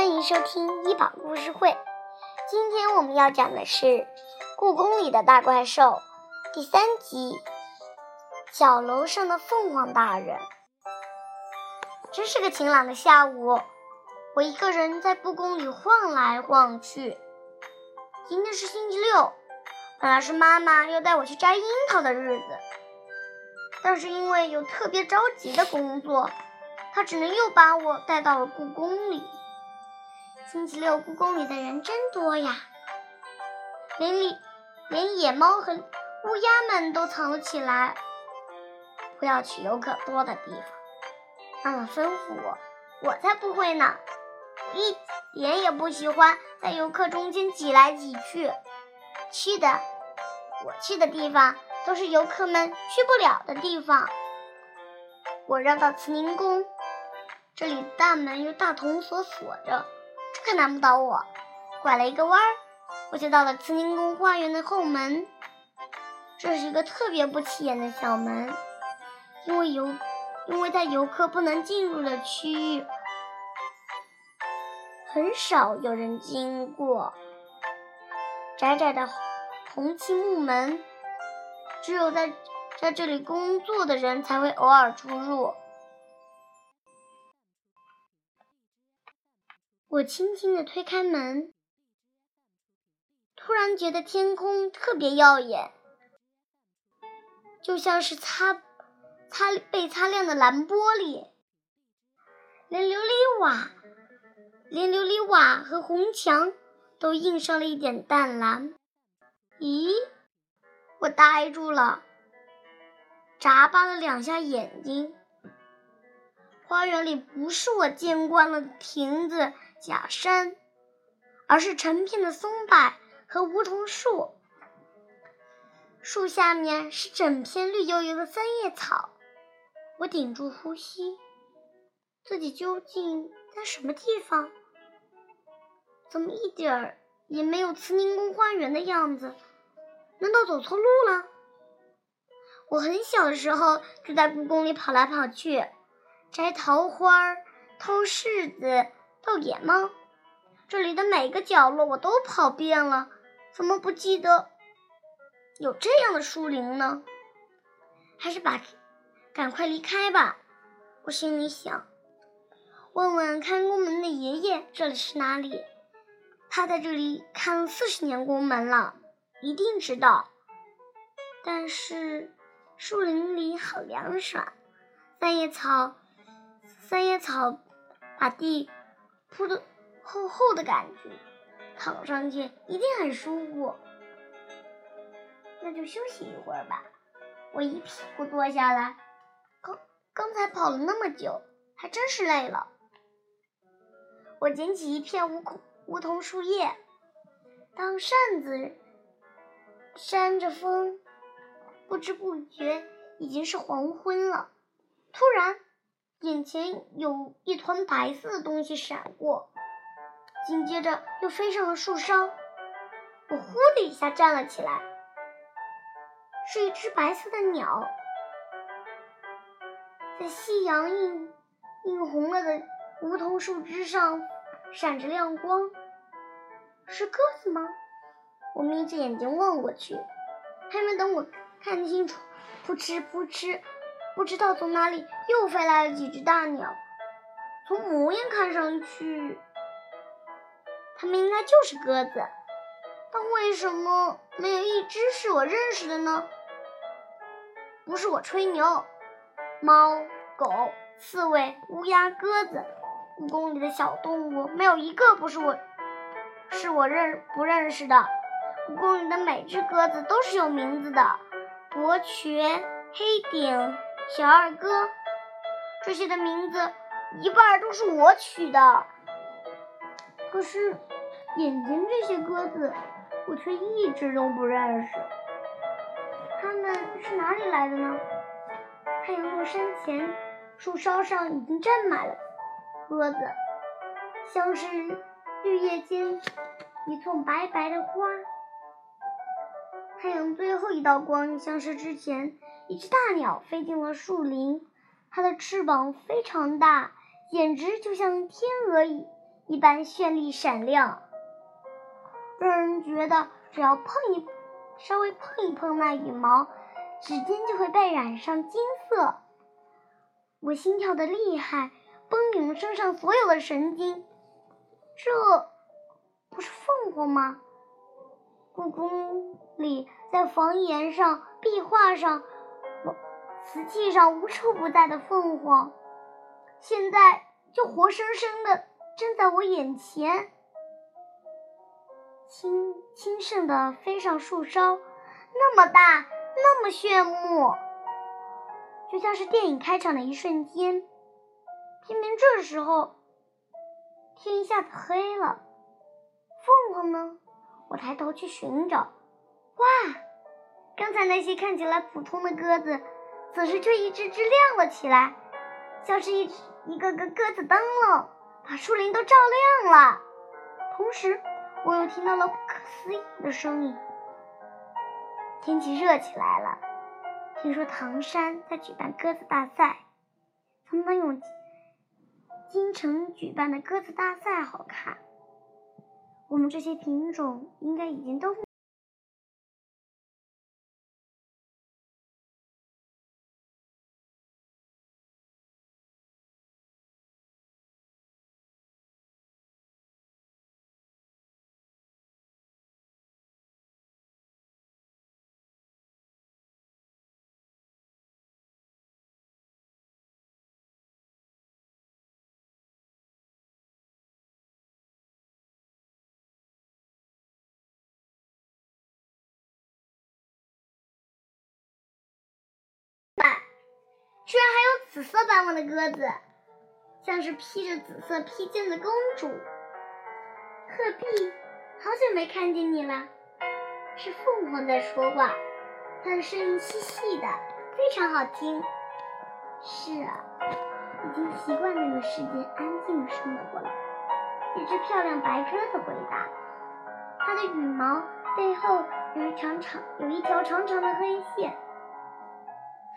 欢迎收听一宝故事会。今天我们要讲的是《故宫里的大怪兽》第三集《小楼上的凤凰大人》。真是个晴朗的下午，我一个人在故宫里晃来晃去。今天是星期六，本来是妈妈要带我去摘樱桃的日子，但是因为有特别着急的工作，她只能又把我带到了故宫里。星期六，故宫里的人真多呀，连里连野猫和乌鸦们都藏了起来。不要去游客多的地方，妈妈吩咐我，我才不会呢，一点也不喜欢在游客中间挤来挤去。去的，我去的地方都是游客们去不了的地方。我绕到慈宁宫，这里大门用大铜锁锁着。这可难不倒我，拐了一个弯儿，我就到了慈宁宫花园的后门。这是一个特别不起眼的小门，因为游，因为在游客不能进入的区域，很少有人经过。窄窄的红漆木门，只有在在这里工作的人才会偶尔出入。我轻轻地推开门，突然觉得天空特别耀眼，就像是擦擦被擦亮的蓝玻璃，连琉璃瓦、连琉璃瓦和红墙都映上了一点淡蓝。咦，我呆住了，眨巴了两下眼睛。花园里不是我见惯了的亭子。假山，而是成片的松柏和梧桐树，树下面是整片绿油油的三叶草。我屏住呼吸，自己究竟在什么地方？怎么一点儿也没有慈宁宫花园的样子？难道走错路了？我很小的时候就在故宫里跑来跑去，摘桃花、偷柿子。逗野猫，这里的每个角落我都跑遍了，怎么不记得有这样的树林呢？还是把赶快离开吧，我心里想。问问看宫门的爷爷，这里是哪里？他在这里看了四十年宫门了，一定知道。但是树林里好凉爽，三叶草，三叶草把地。铺的厚厚的感觉，躺上去一定很舒服。那就休息一会儿吧。我一屁股坐下来，刚刚才跑了那么久，还真是累了。我捡起一片梧桐梧桐树叶当扇子，扇着风。不知不觉已经是黄昏了。突然。眼前有一团白色的东西闪过，紧接着又飞上了树梢。我呼的一下站了起来，是一只白色的鸟，在夕阳映映红了的梧桐树枝上闪着亮光。是鸽子吗？我眯着眼睛望过去，还没等我看清楚，扑哧扑哧。不知道从哪里又飞来了几只大鸟，从模样看上去，它们应该就是鸽子，但为什么没有一只是我认识的呢？不是我吹牛，猫、狗、刺猬、乌鸦、鸽子，故宫里的小动物没有一个不是我，是我认不认识的。故宫里的每只鸽子都是有名字的，伯爵、黑顶。小二哥，这些的名字一半都是我取的。可是眼前这些鸽子，我却一只都不认识。它们是哪里来的呢？太阳落山前，树梢上已经站满了鸽子，像是绿叶间一簇白白的花。太阳最后一道光，像是之前。一只大鸟飞进了树林，它的翅膀非常大，简直就像天鹅一一般绚丽闪亮，让人觉得只要碰一稍微碰一碰那羽毛，指尖就会被染上金色。我心跳的厉害，绷紧了身上所有的神经。这不是凤凰吗？故宫里在房檐上、壁画上、瓷器上无处不在的凤凰，现在就活生生的站在我眼前，轻轻盛的飞上树梢，那么大，那么炫目。就像是电影开场的一瞬间，偏偏这时候天一下子黑了。凤凰呢？我抬头去寻找，哇！刚才那些看起来普通的鸽子，此时却一只只亮了起来，像是一只一个个鸽子灯笼，把树林都照亮了。同时，我又听到了不可思议的声音。天气热起来了。听说唐山在举办鸽子大赛，怎么能用京城举办的鸽子大赛好看？我们这些品种应该已经都。居然还有紫色斑纹的鸽子，像是披着紫色披肩的公主。鹤壁，好久没看见你了。是凤凰在说话，它的声音细细的，非常好听。是啊，已经习惯那个世界安静的生活了。一只漂亮白鸽子回答，它的羽毛背后有一长长有一条长长的黑线。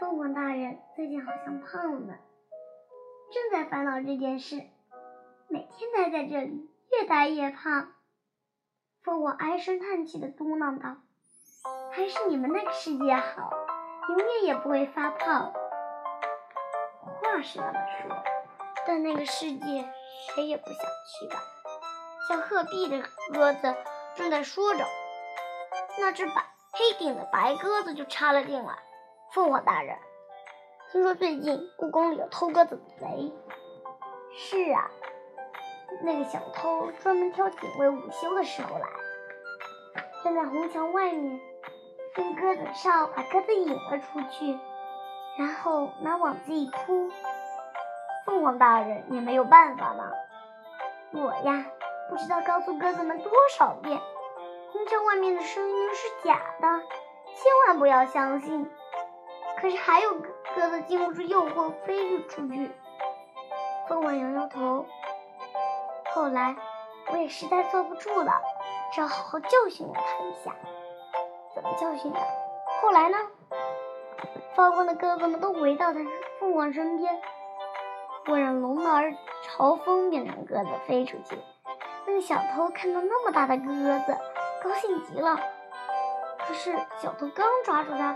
凤凰大人最近好像胖了，正在烦恼这件事。每天待在这里，越待越胖。凤凰唉声叹气的嘟囔道：“还是你们那个世界好，永远也不会发胖。”话是那么说，但那个世界谁也不想去吧？像鹤壁的鸽子正在说着，那只白黑顶的白鸽子就插了进来。凤凰大人，听说最近故宫里有偷鸽子的贼。是啊，那个小偷专门挑警卫午休的时候来，站在红墙外面，用鸽子哨把鸽子引了出去，然后拿网子一铺。凤凰大人也没有办法了。我呀，不知道告诉鸽子们多少遍，红墙外面的声音是假的，千万不要相信。可是还有鸽子经不住诱惑飞了出去。凤凰摇摇头。后来我也实在坐不住了，只好好教训了他一下。怎么教训的？后来呢？发光的鸽子们都围到他凤凰身边。我让龙儿朝风变成鸽子飞出去。那个小偷看到那么大的鸽子，高兴极了。可是小偷刚抓住他。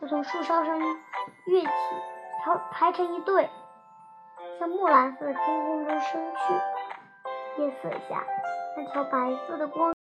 就从树梢上跃起，排排成一队，向墨蓝色的天空中升去。夜色下，那条白色的光。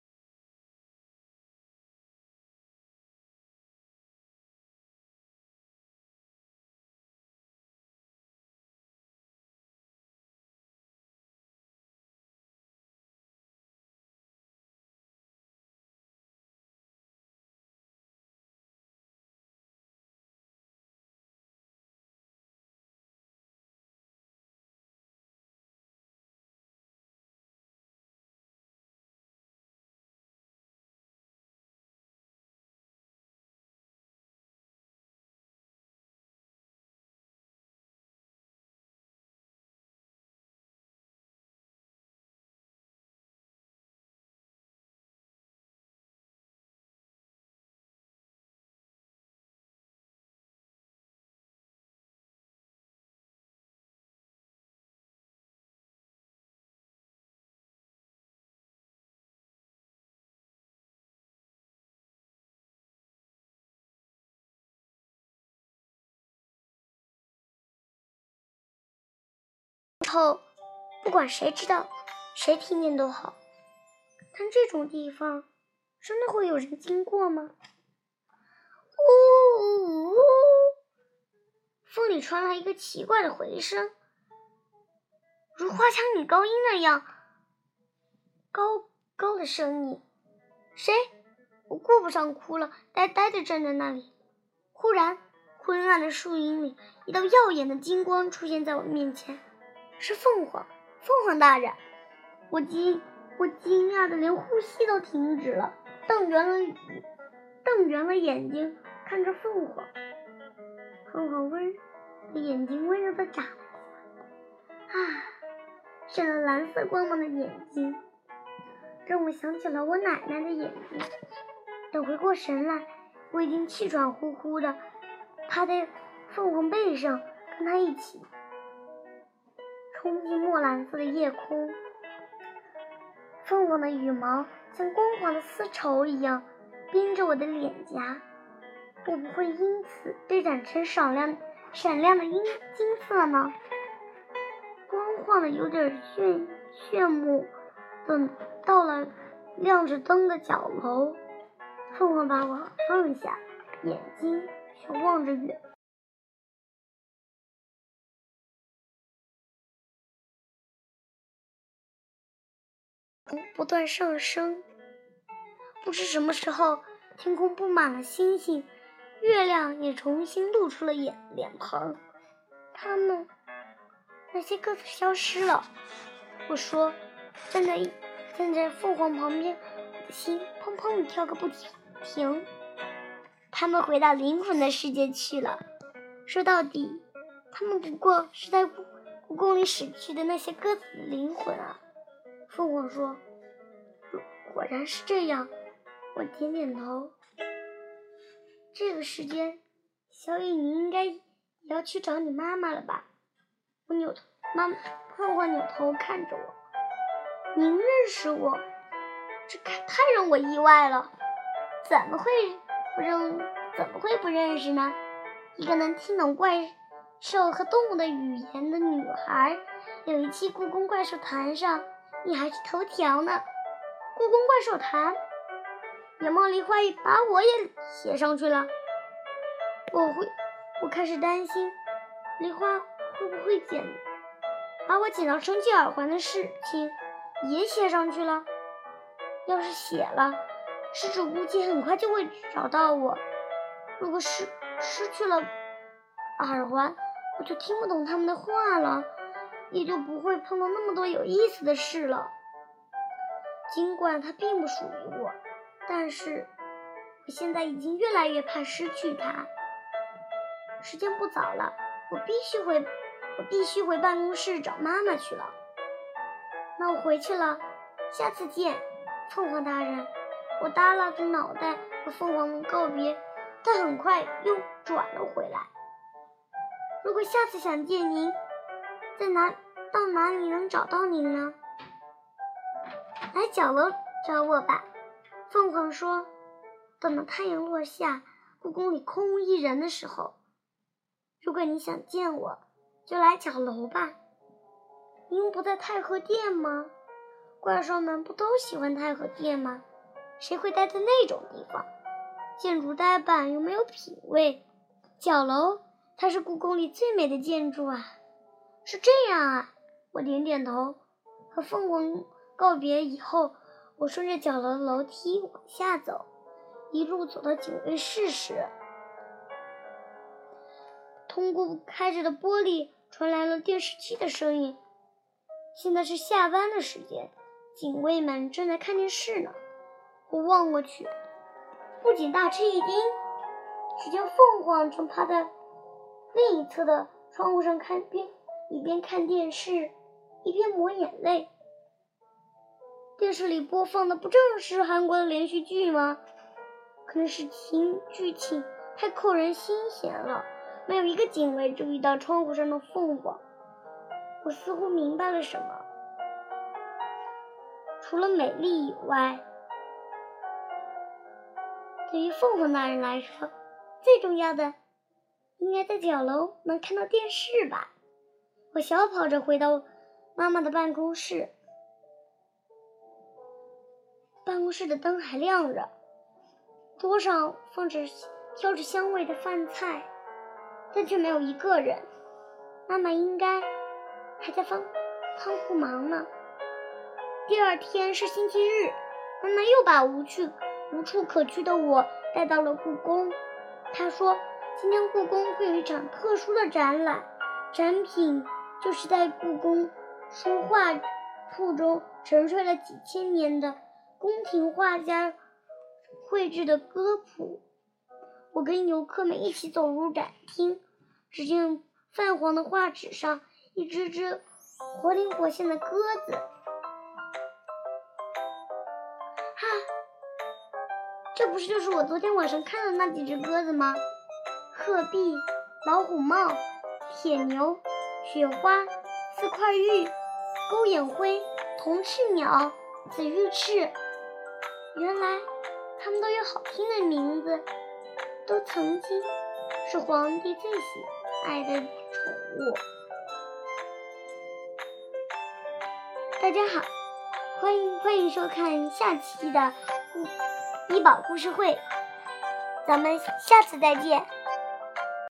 后，不管谁知道，谁听见都好。但这种地方，真的会有人经过吗？呜呜呜！风里传来一个奇怪的回声，如花腔女高音那样高高的声音。谁？我顾不上哭了，呆呆的站在那里。忽然，昏暗的树荫里，一道耀眼的金光出现在我面前。是凤凰，凤凰大人！我惊，我惊讶的连呼吸都停止了，瞪圆了，瞪圆了眼睛看着凤凰。凤凰温的眼睛温柔的眨，啊，闪着蓝色光芒的眼睛，让我想起了我奶奶的眼睛。等回过神来，我已经气喘呼呼的趴在凤凰背上，跟他一起。冲进墨蓝色的夜空，凤凰的羽毛像光滑的丝绸一样编着我的脸颊，我不会因此被染成闪亮闪亮的金金色吗？光晃的有点炫炫目。等到了亮着灯的角楼，凤凰把我放下，眼睛却望着远。不断上升，不知什么时候，天空布满了星星，月亮也重新露出了眼脸庞。他们那些鸽子消失了。我说，站在站在凤凰旁边，我的心砰砰跳个不停。他们回到灵魂的世界去了。说到底，他们不过是在故宫里死去的那些鸽子的灵魂啊。凤凰说：“果然是这样。”我点点头。这个时间，小雨，你应该也要去找你妈妈了吧？我扭头，妈，凤凰扭头看着我：“您认识我？这太让我意外了！怎么会不认？怎么会不认识呢？一个能听懂怪兽和动物的语言的女孩，有一期故宫怪兽坛上。”你还是头条呢，故宫怪兽坛，野猫梨花把我也写上去了。我会，我开始担心，梨花会不会捡，把我捡到生气耳环的事情也写上去了。要是写了，失主估计很快就会找到我。如果失失去了耳环，我就听不懂他们的话了。也就不会碰到那么多有意思的事了。尽管它并不属于我，但是我现在已经越来越怕失去它。时间不早了，我必须回，我必须回办公室找妈妈去了。那我回去了，下次见，凤凰大人。我耷拉着脑袋和凤凰告别，他很快又转了回来。如果下次想见您，在哪？到哪里能找到您呢？来角楼找我吧。凤凰说：“等到太阳落下，故宫里空无一人的时候，如果你想见我，就来角楼吧。您不在太和殿吗？怪兽们不都喜欢太和殿吗？谁会待在那种地方？建筑呆板又没有品味。角楼，它是故宫里最美的建筑啊！是这样啊！我点点头，和凤凰告别以后，我顺着角楼的楼梯往下走，一路走到警卫室时，通过开着的玻璃传来了电视机的声音。现在是下班的时间，警卫们正在看电视呢。我望过去，不仅大吃一惊，只见凤凰正趴在另一侧的窗户上看边，一边看电视，一边抹眼泪。电视里播放的不正是韩国的连续剧吗？可能是情剧情太扣人心弦了，没有一个警卫注意到窗户上的凤凰。我似乎明白了什么，除了美丽以外。对于凤凰大人来说，最重要的应该在角楼能看到电视吧。我小跑着回到妈妈的办公室，办公室的灯还亮着，桌上放着飘着香味的饭菜，但却没有一个人。妈妈应该还在仓仓库忙呢。第二天是星期日，妈妈又把无趣。无处可去的我带到了故宫。她说：“今天故宫会有一场特殊的展览，展品就是在故宫书画铺中沉睡了几千年的宫廷画家绘制的歌谱。”我跟游客们一起走入展厅，只见泛黄的画纸上一只只活灵活现的鸽子。哈这不是就是我昨天晚上看的那几只鸽子吗？鹤壁、老虎帽、铁牛、雪花、四块玉、勾眼灰、铜翅鸟、紫玉翅。原来他们都有好听的名字，都曾经是皇帝最喜爱的宠物。大家好，欢迎欢迎收看下期的。故医宝故事会，咱们下次再见。